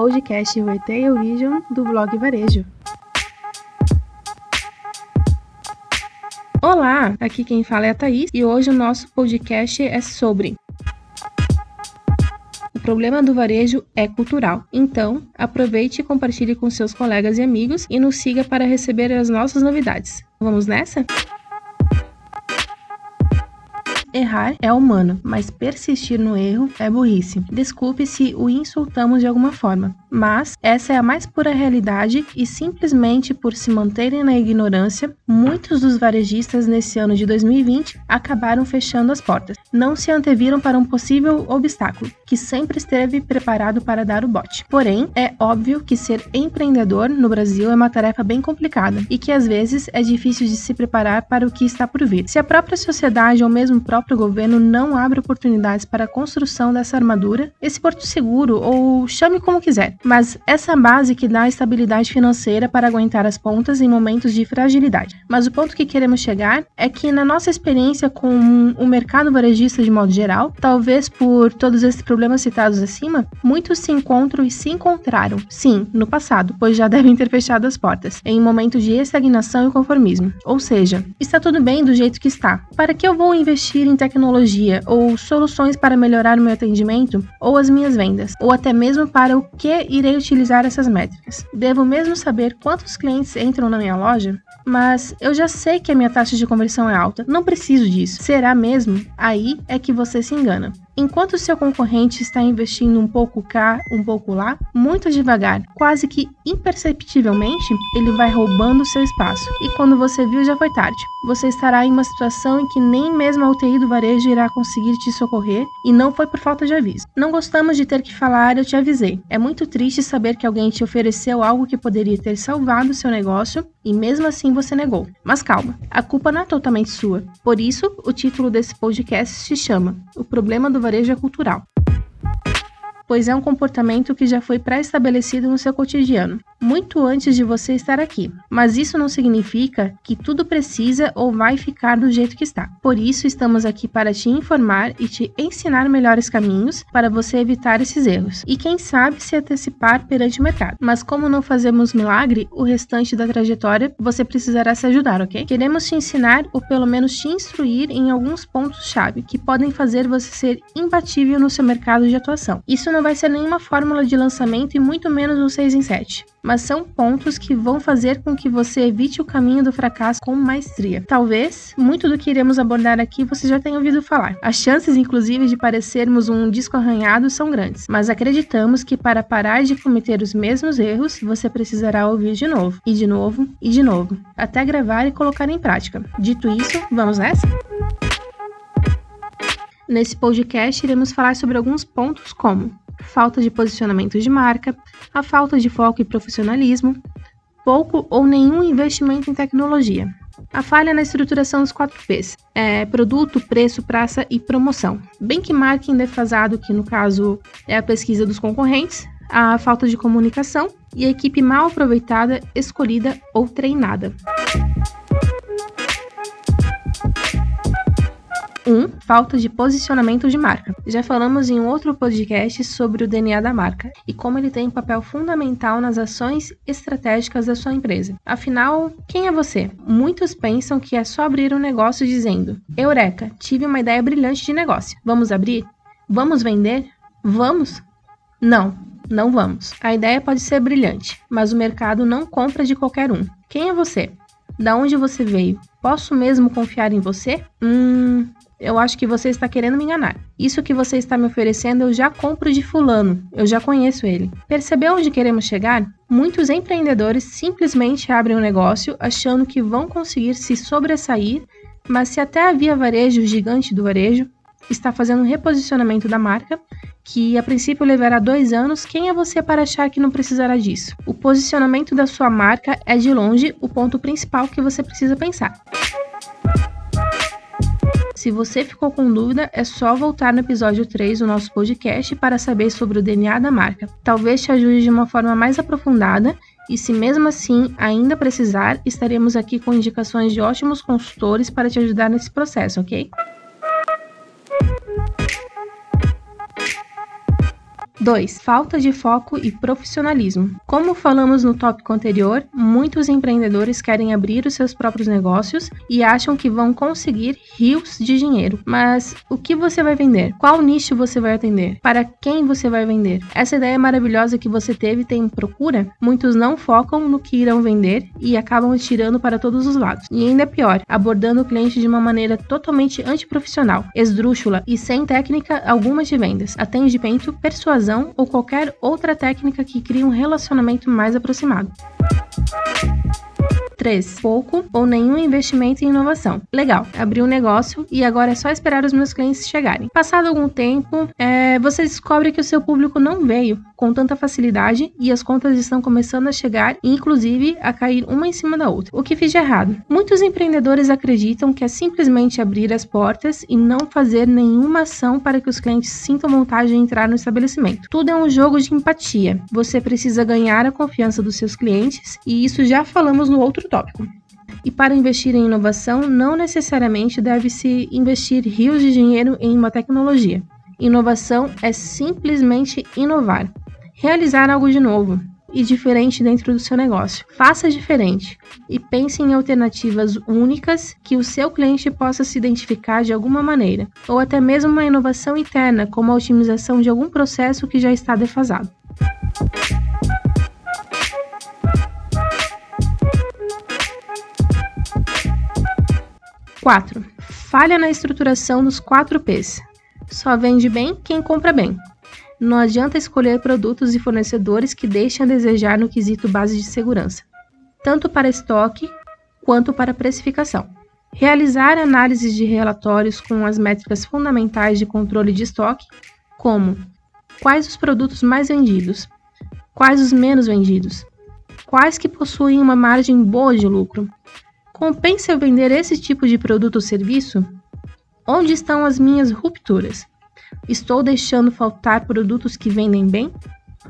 podcast Retail Vision do blog Varejo. Olá, aqui quem fala é a Thaís e hoje o nosso podcast é sobre o problema do varejo é cultural. Então, aproveite e compartilhe com seus colegas e amigos e nos siga para receber as nossas novidades. Vamos nessa? Errar é humano, mas persistir no erro é burrice. Desculpe se o insultamos de alguma forma, mas essa é a mais pura realidade e simplesmente por se manterem na ignorância, muitos dos varejistas nesse ano de 2020 acabaram fechando as portas. Não se anteviram para um possível obstáculo, que sempre esteve preparado para dar o bote. Porém, é óbvio que ser empreendedor no Brasil é uma tarefa bem complicada e que às vezes é difícil de se preparar para o que está por vir. Se a própria sociedade ou mesmo o próprio governo não abre oportunidades para a construção dessa armadura, esse porto seguro ou chame como quiser, mas essa base que dá estabilidade financeira para aguentar as pontas em momentos de fragilidade. Mas o ponto que queremos chegar é que na nossa experiência com o mercado varejista de modo geral, talvez por todos esses problemas citados acima, muitos se encontram e se encontraram, sim, no passado, pois já devem ter fechado as portas, em momentos de estagnação e conformismo. Ou seja, está tudo bem do jeito que está. Para que eu vou investir em tecnologia ou soluções para melhorar o meu atendimento ou as minhas vendas, ou até mesmo para o que irei utilizar essas métricas. Devo mesmo saber quantos clientes entram na minha loja? Mas eu já sei que a minha taxa de conversão é alta, não preciso disso. Será mesmo? Aí é que você se engana. Enquanto seu concorrente está investindo um pouco cá, um pouco lá, muito devagar, quase que imperceptivelmente, ele vai roubando seu espaço. E quando você viu, já foi tarde. Você estará em uma situação em que nem mesmo a UTI do varejo irá conseguir te socorrer, e não foi por falta de aviso. Não gostamos de ter que falar, eu te avisei. É muito triste saber que alguém te ofereceu algo que poderia ter salvado seu negócio e mesmo assim você negou. Mas calma, a culpa não é totalmente sua. Por isso, o título desse podcast se chama O Problema do Varejo é Cultural pois é um comportamento que já foi pré-estabelecido no seu cotidiano, muito antes de você estar aqui. Mas isso não significa que tudo precisa ou vai ficar do jeito que está. Por isso, estamos aqui para te informar e te ensinar melhores caminhos para você evitar esses erros e, quem sabe, se antecipar perante o mercado. Mas, como não fazemos milagre, o restante da trajetória você precisará se ajudar, ok? Queremos te ensinar ou pelo menos te instruir em alguns pontos-chave que podem fazer você ser imbatível no seu mercado de atuação. Isso não vai ser nenhuma fórmula de lançamento e muito menos um 6 em 7 mas são pontos que vão fazer com que você evite o caminho do fracasso com maestria. Talvez muito do que iremos abordar aqui você já tenha ouvido falar. As chances, inclusive, de parecermos um disco arranhado são grandes, mas acreditamos que para parar de cometer os mesmos erros, você precisará ouvir de novo, e de novo, e de novo, até gravar e colocar em prática. Dito isso, vamos nessa? Nesse podcast, iremos falar sobre alguns pontos como falta de posicionamento de marca, a falta de foco e profissionalismo, pouco ou nenhum investimento em tecnologia, a falha na estruturação dos 4 Ps, é produto, preço, praça e promoção. Benchmarking defasado, que no caso é a pesquisa dos concorrentes, a falta de comunicação e a equipe mal aproveitada, escolhida ou treinada. 1. Um, falta de posicionamento de marca. Já falamos em um outro podcast sobre o DNA da marca e como ele tem um papel fundamental nas ações estratégicas da sua empresa. Afinal, quem é você? Muitos pensam que é só abrir um negócio dizendo: Eureka, tive uma ideia brilhante de negócio. Vamos abrir? Vamos vender? Vamos? Não, não vamos. A ideia pode ser brilhante, mas o mercado não compra de qualquer um. Quem é você? Da onde você veio? Posso mesmo confiar em você? Hum, eu acho que você está querendo me enganar. Isso que você está me oferecendo eu já compro de fulano, eu já conheço ele. Percebeu onde queremos chegar? Muitos empreendedores simplesmente abrem um negócio achando que vão conseguir se sobressair, mas se até a Via Varejo, gigante do varejo, está fazendo um reposicionamento da marca, que a princípio levará dois anos, quem é você para achar que não precisará disso? O posicionamento da sua marca é de longe o ponto principal que você precisa pensar. Se você ficou com dúvida, é só voltar no episódio 3 do nosso podcast para saber sobre o DNA da marca. Talvez te ajude de uma forma mais aprofundada e se mesmo assim ainda precisar, estaremos aqui com indicações de ótimos consultores para te ajudar nesse processo, ok? 2. Falta de foco e profissionalismo. Como falamos no tópico anterior, muitos empreendedores querem abrir os seus próprios negócios e acham que vão conseguir rios de dinheiro. Mas o que você vai vender? Qual nicho você vai atender? Para quem você vai vender? Essa ideia maravilhosa que você teve tem procura? Muitos não focam no que irão vender e acabam tirando para todos os lados. E ainda é pior, abordando o cliente de uma maneira totalmente antiprofissional, esdrúxula e sem técnica alguma de vendas, atendimento, persuasão ou qualquer outra técnica que crie um relacionamento mais aproximado. 3. Pouco ou nenhum investimento em inovação. Legal, abri um negócio e agora é só esperar os meus clientes chegarem. Passado algum tempo, é, você descobre que o seu público não veio com tanta facilidade e as contas estão começando a chegar inclusive, a cair uma em cima da outra. O que fiz de errado? Muitos empreendedores acreditam que é simplesmente abrir as portas e não fazer nenhuma ação para que os clientes sintam vontade de entrar no estabelecimento. Tudo é um jogo de empatia. Você precisa ganhar a confiança dos seus clientes e isso já falamos no outro tópico. E para investir em inovação, não necessariamente deve-se investir rios de dinheiro em uma tecnologia. Inovação é simplesmente inovar, realizar algo de novo e diferente dentro do seu negócio. Faça diferente e pense em alternativas únicas que o seu cliente possa se identificar de alguma maneira, ou até mesmo uma inovação interna, como a otimização de algum processo que já está defasado. 4. Falha na estruturação dos 4 Ps. Só vende bem quem compra bem. Não adianta escolher produtos e fornecedores que deixem a desejar no quesito base de segurança, tanto para estoque quanto para precificação. Realizar análises de relatórios com as métricas fundamentais de controle de estoque, como quais os produtos mais vendidos, quais os menos vendidos, quais que possuem uma margem boa de lucro, Compensa eu vender esse tipo de produto ou serviço? Onde estão as minhas rupturas? Estou deixando faltar produtos que vendem bem?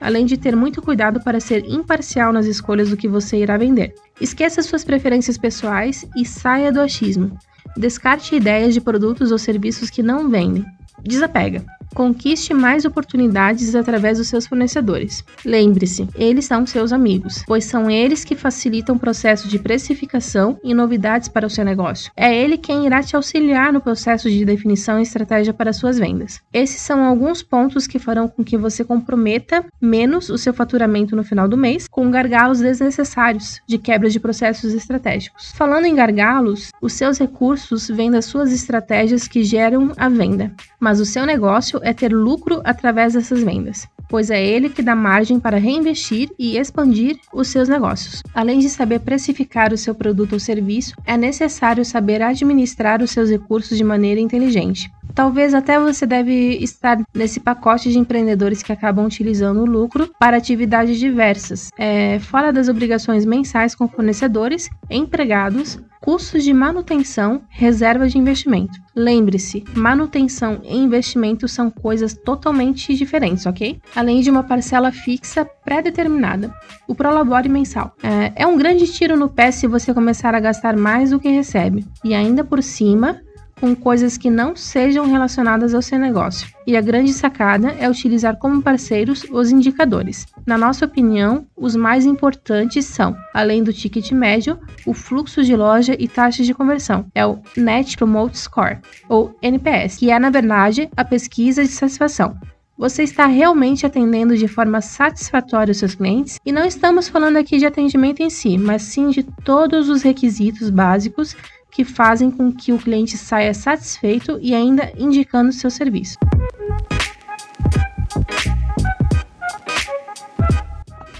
Além de ter muito cuidado para ser imparcial nas escolhas do que você irá vender. Esqueça suas preferências pessoais e saia do achismo. Descarte ideias de produtos ou serviços que não vendem. Desapega. Conquiste mais oportunidades através dos seus fornecedores. Lembre-se, eles são seus amigos, pois são eles que facilitam o processo de precificação e novidades para o seu negócio. É ele quem irá te auxiliar no processo de definição e estratégia para suas vendas. Esses são alguns pontos que farão com que você comprometa menos o seu faturamento no final do mês com gargalos desnecessários de quebra de processos estratégicos. Falando em gargalos, os seus recursos vêm das suas estratégias que geram a venda, mas o seu negócio é ter lucro através dessas vendas, pois é ele que dá margem para reinvestir e expandir os seus negócios. Além de saber precificar o seu produto ou serviço, é necessário saber administrar os seus recursos de maneira inteligente. Talvez até você deve estar nesse pacote de empreendedores que acabam utilizando o lucro para atividades diversas, é, fora das obrigações mensais com fornecedores, empregados, custos de manutenção, reserva de investimento. Lembre-se, manutenção e investimento são coisas totalmente diferentes, ok? Além de uma parcela fixa pré-determinada. O Prolabore mensal. É, é um grande tiro no pé se você começar a gastar mais do que recebe. E ainda por cima, com coisas que não sejam relacionadas ao seu negócio. E a grande sacada é utilizar como parceiros os indicadores. Na nossa opinião, os mais importantes são, além do ticket médio, o fluxo de loja e taxa de conversão. É o Net Promote Score, ou NPS, que é, na verdade, a pesquisa de satisfação. Você está realmente atendendo de forma satisfatória os seus clientes? E não estamos falando aqui de atendimento em si, mas sim de todos os requisitos básicos que fazem com que o cliente saia satisfeito e ainda indicando seu serviço.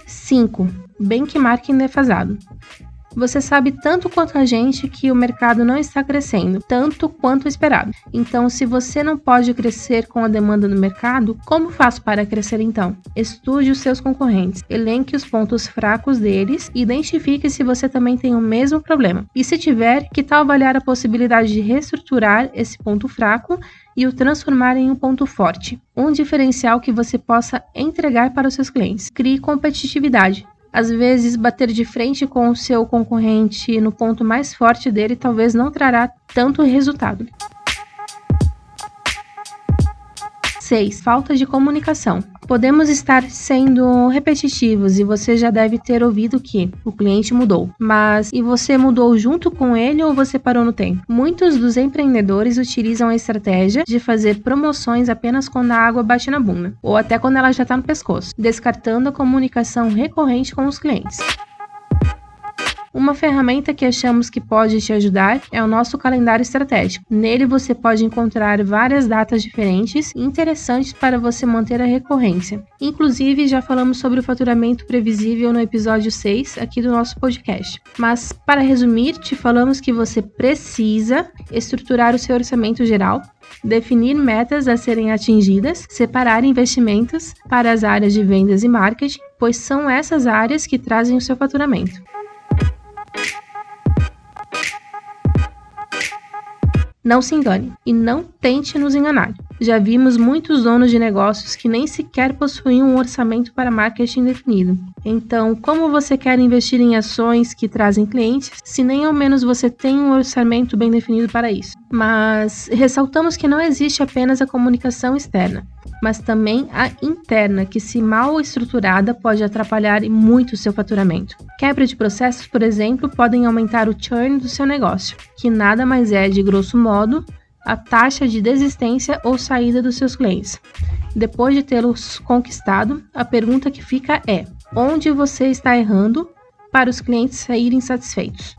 Cinco, benchmarking defasado. Você sabe tanto quanto a gente que o mercado não está crescendo, tanto quanto esperado. Então, se você não pode crescer com a demanda do mercado, como faz para crescer então? Estude os seus concorrentes, elenque os pontos fracos deles e identifique se você também tem o mesmo problema. E se tiver, que tal avaliar a possibilidade de reestruturar esse ponto fraco e o transformar em um ponto forte, um diferencial que você possa entregar para os seus clientes. Crie competitividade. Às vezes, bater de frente com o seu concorrente no ponto mais forte dele talvez não trará tanto resultado. 6. Falta de comunicação. Podemos estar sendo repetitivos e você já deve ter ouvido que o cliente mudou. Mas e você mudou junto com ele ou você parou no tempo? Muitos dos empreendedores utilizam a estratégia de fazer promoções apenas quando a água bate na bunda ou até quando ela já está no pescoço, descartando a comunicação recorrente com os clientes. Uma ferramenta que achamos que pode te ajudar é o nosso calendário estratégico. Nele você pode encontrar várias datas diferentes e interessantes para você manter a recorrência. Inclusive, já falamos sobre o faturamento previsível no episódio 6 aqui do nosso podcast. Mas, para resumir, te falamos que você precisa estruturar o seu orçamento geral, definir metas a serem atingidas, separar investimentos para as áreas de vendas e marketing, pois são essas áreas que trazem o seu faturamento. Não se engane e não tente nos enganar. Já vimos muitos donos de negócios que nem sequer possuíam um orçamento para marketing definido. Então, como você quer investir em ações que trazem clientes se nem ao menos você tem um orçamento bem definido para isso? Mas ressaltamos que não existe apenas a comunicação externa mas também a interna, que, se mal estruturada, pode atrapalhar muito o seu faturamento. Quebra de processos, por exemplo, podem aumentar o churn do seu negócio, que nada mais é, de grosso modo, a taxa de desistência ou saída dos seus clientes. Depois de tê-los conquistado, a pergunta que fica é: onde você está errando para os clientes saírem satisfeitos?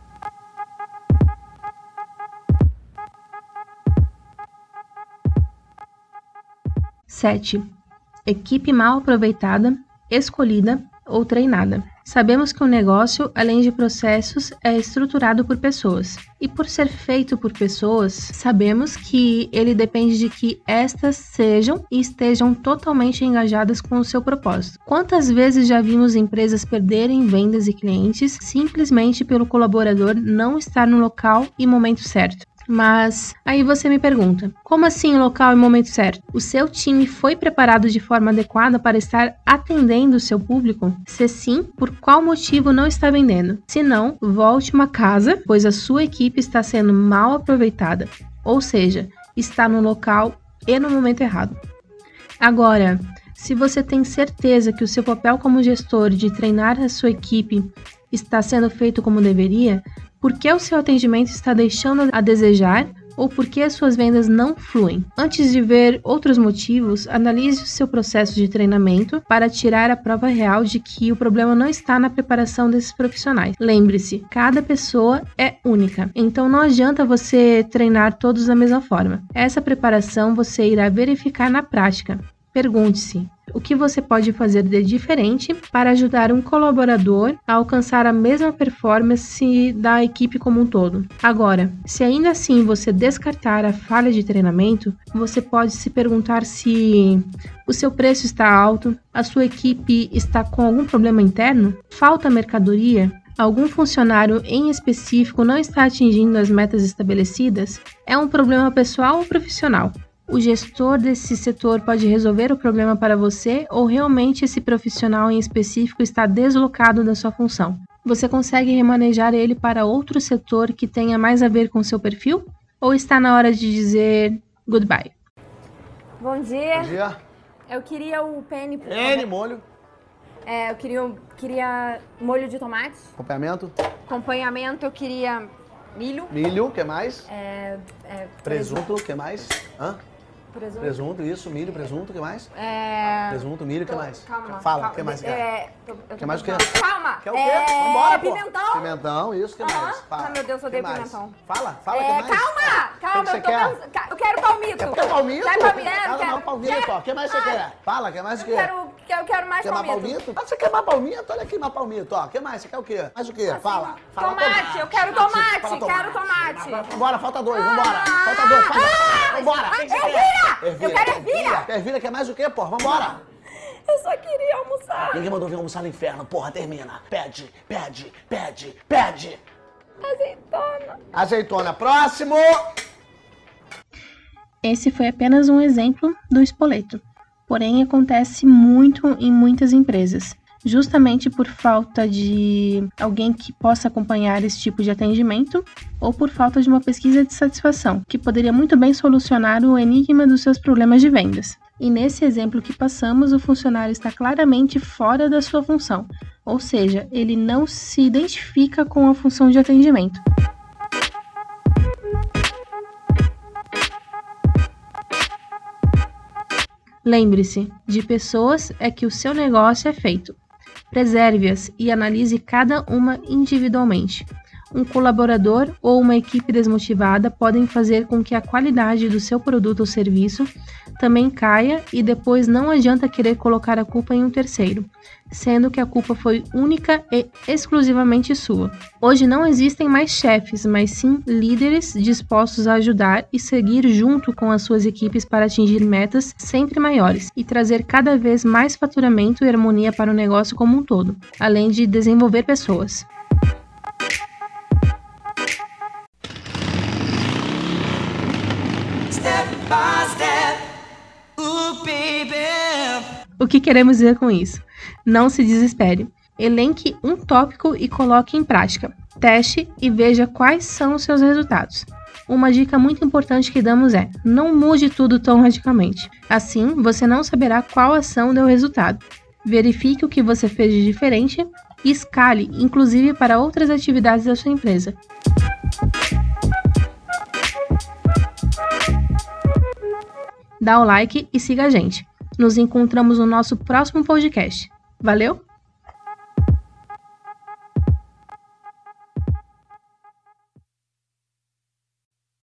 7. Equipe mal aproveitada, escolhida ou treinada. Sabemos que um negócio, além de processos, é estruturado por pessoas. E por ser feito por pessoas, sabemos que ele depende de que estas sejam e estejam totalmente engajadas com o seu propósito. Quantas vezes já vimos empresas perderem vendas e clientes simplesmente pelo colaborador não estar no local e momento certo? Mas aí você me pergunta: como assim local e momento certo? O seu time foi preparado de forma adequada para estar atendendo o seu público? Se sim, por qual motivo não está vendendo? Se não, volte uma casa, pois a sua equipe está sendo mal aproveitada, ou seja, está no local e no momento errado. Agora, se você tem certeza que o seu papel como gestor de treinar a sua equipe está sendo feito como deveria, por que o seu atendimento está deixando a desejar ou por que as suas vendas não fluem. Antes de ver outros motivos, analise o seu processo de treinamento para tirar a prova real de que o problema não está na preparação desses profissionais. Lembre-se, cada pessoa é única, então não adianta você treinar todos da mesma forma. Essa preparação você irá verificar na prática. Pergunte-se: o que você pode fazer de diferente para ajudar um colaborador a alcançar a mesma performance da equipe como um todo? Agora, se ainda assim você descartar a falha de treinamento, você pode se perguntar se o seu preço está alto, a sua equipe está com algum problema interno, falta mercadoria, algum funcionário em específico não está atingindo as metas estabelecidas, é um problema pessoal ou profissional? O gestor desse setor pode resolver o problema para você ou realmente esse profissional em específico está deslocado da sua função? Você consegue remanejar ele para outro setor que tenha mais a ver com seu perfil? Ou está na hora de dizer goodbye? Bom dia. Bom dia. Eu queria o penne. Penne, molho. É, eu queria, queria molho de tomate. Acompanhamento. Acompanhamento, eu queria milho. Milho, o que mais? É, é, presunto, o que mais? Hã? Presunto. Presunto, isso, milho, presunto, o que mais? É... Presunto, milho, o que mais? Calma. Fala, o que mais quer? É... O que mais o quê? Calma. Quer o quê? É... Vambora, pô. Pimentão. Pimentão, isso, o que mais? Fala. Ai, meu Deus, eu Que odeio pimentão. Fala, fala, o É, que mais? calma, calma, que você eu tô quer? Eu quero palmito. Quer palmito? Palmito, é, Fala quero- mais palmito, ó. O que mais você Ai, quer? Fala, o que mais você Eu quer? Quero, eu quero mais Quer mais palmito. palmito? Ah, você quer mais palmito? Olha aqui, mais palmito, ó. O que mais? Você quer o quê? Mais o quê? Fala. Fala Tomate, eu quero tomate, quero tomate. Vambora, falta dois, vambora. Falta dois, fala. Ah, Vambora. ah, que que ervilha! quer? Eu quero ervilha! Ervilha quer mais o quê, porra? Vambora. Eu só queria almoçar. Ninguém mandou vir almoçar no inferno, porra, termina. Pede, pede, pede, pede. Azeitona. Azeitona, próximo. Esse foi apenas um exemplo do espoleto, porém acontece muito em muitas empresas, justamente por falta de alguém que possa acompanhar esse tipo de atendimento ou por falta de uma pesquisa de satisfação, que poderia muito bem solucionar o enigma dos seus problemas de vendas. E nesse exemplo que passamos, o funcionário está claramente fora da sua função, ou seja, ele não se identifica com a função de atendimento. Lembre-se, de pessoas é que o seu negócio é feito. Preserve-as e analise cada uma individualmente um colaborador ou uma equipe desmotivada podem fazer com que a qualidade do seu produto ou serviço também caia e depois não adianta querer colocar a culpa em um terceiro, sendo que a culpa foi única e exclusivamente sua. Hoje não existem mais chefes, mas sim líderes dispostos a ajudar e seguir junto com as suas equipes para atingir metas sempre maiores e trazer cada vez mais faturamento e harmonia para o negócio como um todo, além de desenvolver pessoas. O que queremos dizer com isso? Não se desespere. Elenque um tópico e coloque em prática. Teste e veja quais são os seus resultados. Uma dica muito importante que damos é: não mude tudo tão radicalmente. Assim, você não saberá qual ação deu resultado. Verifique o que você fez de diferente e escale, inclusive para outras atividades da sua empresa. Dá o like e siga a gente. Nos encontramos no nosso próximo podcast. Valeu!